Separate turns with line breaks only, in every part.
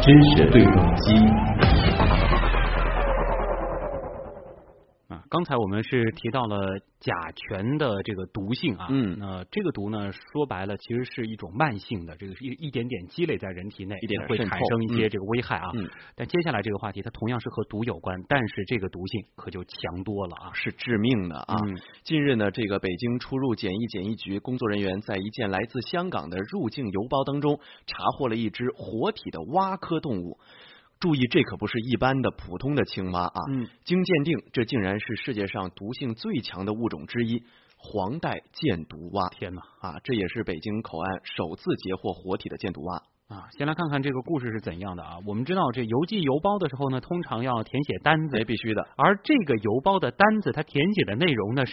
知识对撞机。
刚才我们是提到了甲醛的这个毒性啊，
嗯，
那这个毒呢，说白了其实是一种慢性的，这个是一一点点积累在人体内，
一点
会产生一些这个危害啊。
嗯，
但接下来这个话题它同样是和毒有关，但是这个毒性可就强多了啊，
是致命的啊。近日呢，这个北京出入检疫检疫局工作人员在一件来自香港的入境邮包当中查获了一只活体的蛙科动物。注意，这可不是一般的普通的青蛙啊！
嗯，
经鉴定，这竟然是世界上毒性最强的物种之一——黄带箭毒蛙。
天哪！
啊，这也是北京口岸首次截获活体的箭毒蛙
啊！先来看看这个故事是怎样的啊？我们知道，这邮寄邮包的时候呢，通常要填写单子，
必须的。
而这个邮包的单子，它填写的内容呢是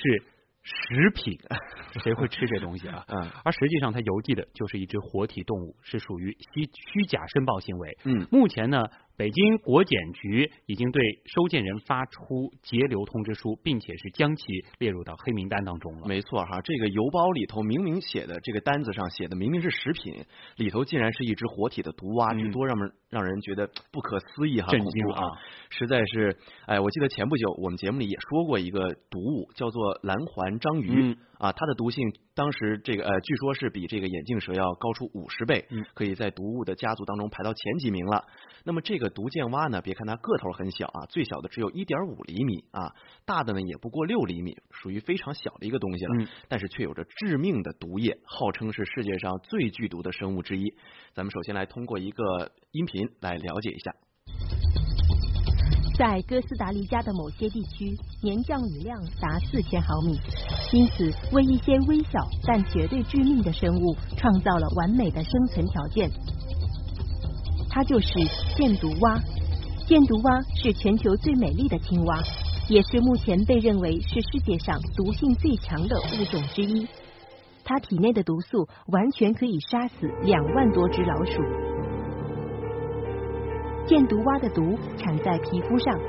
食品，谁会吃这东西啊？
嗯，
而实际上，它邮寄的就是一只活体动物，是属于虚虚假申报行为。
嗯，
目前呢。北京国检局已经对收件人发出截留通知书，并且是将其列入到黑名单当中了。
没错哈，这个邮包里头明明写的这个单子上写的明明是食品，里头竟然是一只活体的毒蛙，这多让人让人觉得不可思议哈，
震惊
啊！实在是，哎，我记得前不久我们节目里也说过一个毒物，叫做蓝环章鱼啊，它的毒性当时这个呃，据说是比这个眼镜蛇要高出五十倍，可以在毒物的家族当中排到前几名了。那么这个毒箭蛙呢？别看它个头很小啊，最小的只有一点五厘米啊，大的呢也不过六厘米，属于非常小的一个东西了。
嗯，
但是却有着致命的毒液，号称是世界上最剧毒的生物之一。咱们首先来通过一个音频来了解一下。
在哥斯达黎加的某些地区，年降雨量达四千毫米，因此为一些微小但绝对致命的生物创造了完美的生存条件。它就是箭毒蛙。箭毒蛙是全球最美丽的青蛙，也是目前被认为是世界上毒性最强的物种之一。它体内的毒素完全可以杀死两万多只老鼠。箭毒蛙的毒产在皮肤上，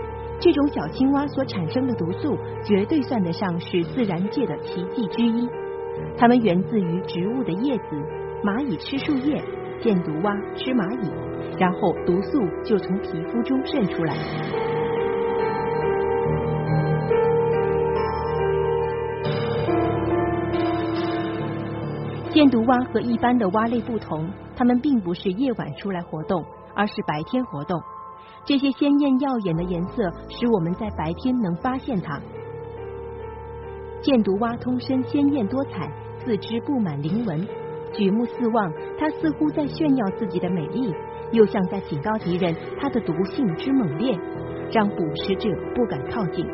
这种小青蛙所产生的毒素绝对算得上是自然界的奇迹之一。它们源自于植物的叶子，蚂蚁吃树叶，箭毒蛙吃蚂蚁。然后毒素就从皮肤中渗出来。箭毒蛙和一般的蛙类不同，它们并不是夜晚出来活动，而是白天活动。这些鲜艳耀眼的颜色使我们在白天能发现它。箭毒蛙通身鲜艳多彩，四肢布满鳞纹，举目四望，它似乎在炫耀自己的美丽。又像在警告敌人，它的毒性之猛烈，让捕食者不敢靠近。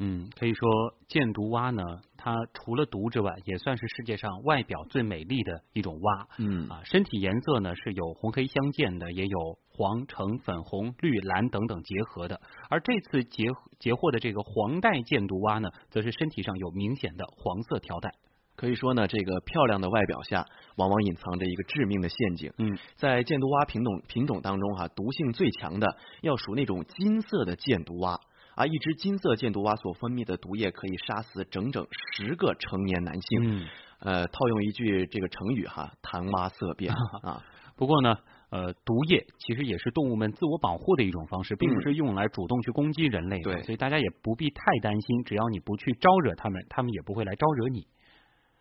嗯，可以说箭毒蛙呢，它除了毒之外，也算是世界上外表最美丽的一种蛙。
嗯
啊，身体颜色呢是有红黑相间的，也有黄、橙、粉红、绿、蓝等等结合的。而这次截截获的这个黄带箭毒蛙呢，则是身体上有明显的黄色条带。
可以说呢，这个漂亮的外表下，往往隐藏着一个致命的陷阱。
嗯，
在箭毒蛙品种品种当中，哈，毒性最强的要数那种金色的箭毒蛙啊。一只金色箭毒蛙所分泌的毒液可以杀死整整十个成年男性。
嗯，
呃，套用一句这个成语哈，谈蛙色变 啊。
不过呢，呃，毒液其实也是动物们自我保护的一种方式，并不是用来主动去攻击人类的。
对，
所以大家也不必太担心，只要你不去招惹他们，他们也不会来招惹你。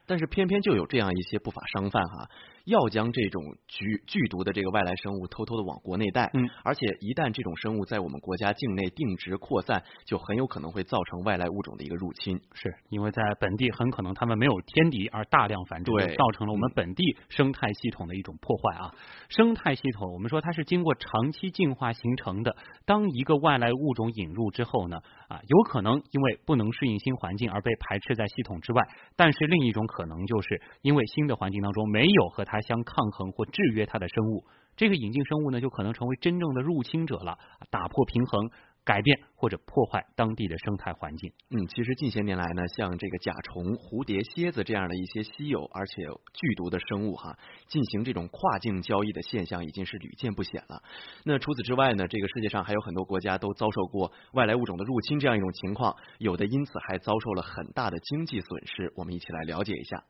但是偏偏就有这样一些不法商贩哈，要将这种剧剧毒的这个外来生物偷偷的往国内带，
嗯，
而且一旦这种生物在我们国家境内定植扩散，就很有可能会造成外来物种的一个入侵，
是因为在本地很可能他们没有天敌而大量繁殖，
对，
造成了我们本地生态系统的一种破坏啊。生态系统我们说它是经过长期进化形成的，当一个外来物种引入之后呢，啊，有可能因为不能适应新环境而被排斥在系统之外，但是另一种可可能就是因为新的环境当中没有和它相抗衡或制约它的生物，这个引进生物呢就可能成为真正的入侵者了，打破平衡。改变或者破坏当地的生态环境。
嗯，其实近些年来呢，像这个甲虫、蝴蝶、蝎子这样的一些稀有而且剧毒的生物哈，进行这种跨境交易的现象已经是屡见不鲜了。那除此之外呢，这个世界上还有很多国家都遭受过外来物种的入侵这样一种情况，有的因此还遭受了很大的经济损失。我们一起来了解一下。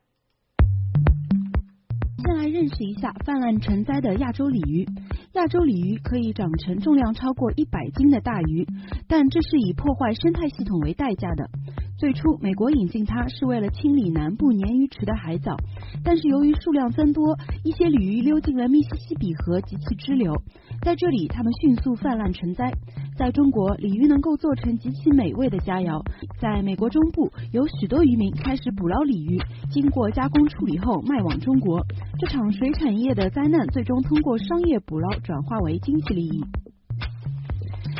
先来认识一下泛滥成灾的亚洲鲤鱼。亚洲鲤鱼可以长成重量超过一百斤的大鱼，但这是以破坏生态系统为代价的。最初，美国引进它是为了清理南部鲶鱼池的海藻，但是由于数量增多，一些鲤鱼溜进了密西西比河及其支流，在这里它们迅速泛滥成灾。在中国，鲤鱼能够做成极其美味的佳肴。在美国中部，有许多渔民开始捕捞鲤鱼，经过加工处理后卖往中国。这场水产业的灾难，最终通过商业捕捞转化为经济利益。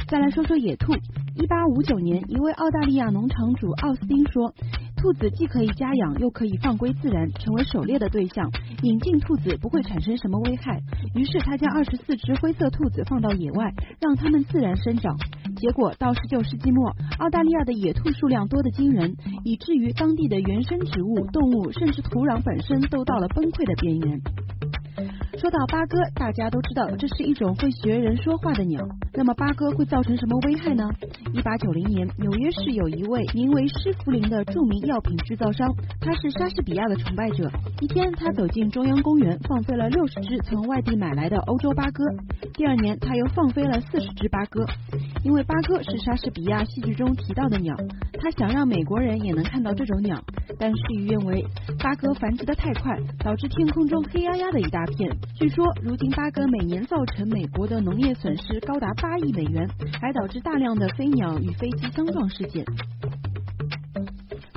再来说说野兔。一八五九年，一位澳大利亚农场主奥斯汀说：“兔子既可以家养，又可以放归自然，成为狩猎的对象。引进兔子不会产生什么危害。”于是他将二十四只灰色兔子放到野外，让它们自然生长。结果到十九世纪末，澳大利亚的野兔数量多得惊人，以至于当地的原生植物、动物，甚至土壤本身都到了崩溃的边缘。说到八哥，大家都知道这是一种会学人说话的鸟。那么八哥会造成什么危害呢？一八九零年，纽约市有一位名为施福林的著名药品制造商，他是莎士比亚的崇拜者。一天，他走进中央公园，放飞了六十只从外地买来的欧洲八哥。第二年，他又放飞了四十只八哥。因为八哥是莎士比亚戏剧中提到的鸟，他想让美国人也能看到这种鸟。但事与愿违，八哥繁殖的太快，导致天空中黑压压的一大片。据说，如今八哥每年造成美国的农业损失高达八亿美元，还导致大量的飞鸟与飞机相撞事件。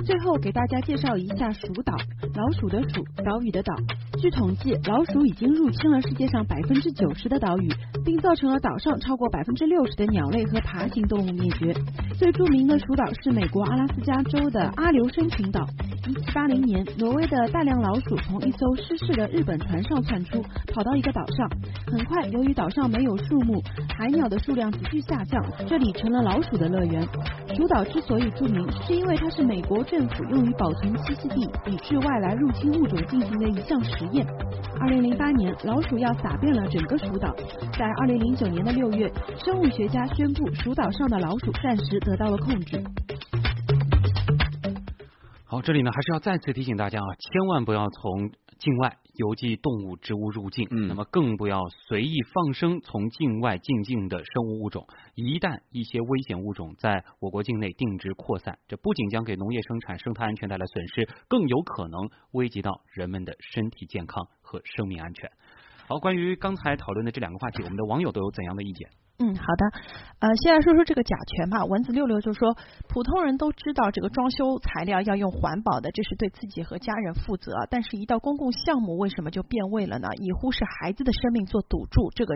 最后给大家介绍一下鼠岛，老鼠的鼠，岛屿的岛。据统计，老鼠已经入侵了世界上百分之九十的岛屿，并造成了岛上超过百分之六十的鸟类和爬行动物灭绝。最著名的鼠岛是美国阿拉斯加州的阿留申群岛。一七八零年，挪威的大量老鼠从一艘失事的日本船上窜出，跑到一个岛上。很快，由于岛上没有树木，海鸟的数量急剧下降，这里成了老鼠的乐园。鼠岛之所以著名，是因为它是美国政府用于保存栖息地、抵制外来入侵物种进行的一项实验。二零零八年，老鼠药撒遍了整个鼠岛。在二零零九年的六月，生物学家宣布，鼠岛上的老鼠暂时得到了控制。
好，这里呢还是要再次提醒大家啊，千万不要从境外邮寄动物、植物入境，
嗯，
那么更不要随意放生从境外进境的生物物种。一旦一些危险物种在我国境内定植扩散，这不仅将给农业生产、生态安全带来损失，更有可能危及到人们的身体健康和生命安全。好，关于刚才讨论的这两个话题，我们的网友都有怎样的意见？
嗯，好的，呃，先来说说这个甲醛吧。蚊子六六就说，普通人都知道这个装修材料要用环保的，这是对自己和家人负责。但是，一到公共项目，为什么就变味了呢？以忽视孩子的生命做赌注，这个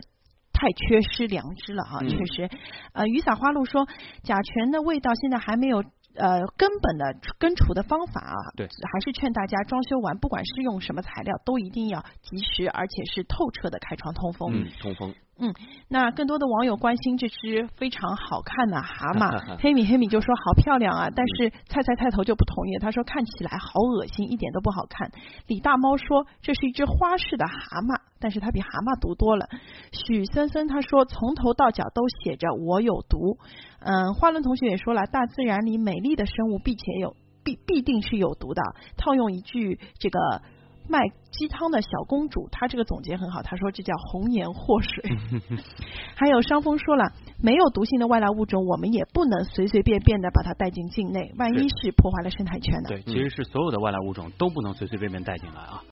太缺失良知了啊。确实，呃，雨伞花露说，甲醛的味道现在还没有呃根本的根除的方法啊。
对，
还是劝大家装修完，不管是用什么材料，都一定要及时而且是透彻的开窗通风。
嗯，通风。
嗯，那更多的网友关心这只非常好看的蛤蟆，黑米黑米就说好漂亮啊，但是菜菜菜头就不同意，他说看起来好恶心，一点都不好看。李大猫说这是一只花式的蛤蟆，但是它比蛤蟆毒多了。许森森他说从头到脚都写着我有毒。嗯，花轮同学也说了，大自然里美丽的生物并且有必必定是有毒的。套用一句这个。卖鸡汤的小公主，她这个总结很好。她说这叫红颜祸水。还有商峰说了，没有毒性的外来物种，我们也不能随随便便的把它带进境内，万一是破坏了生态圈呢？
对，其实是所有的外来物种都不能随随便便带进来啊。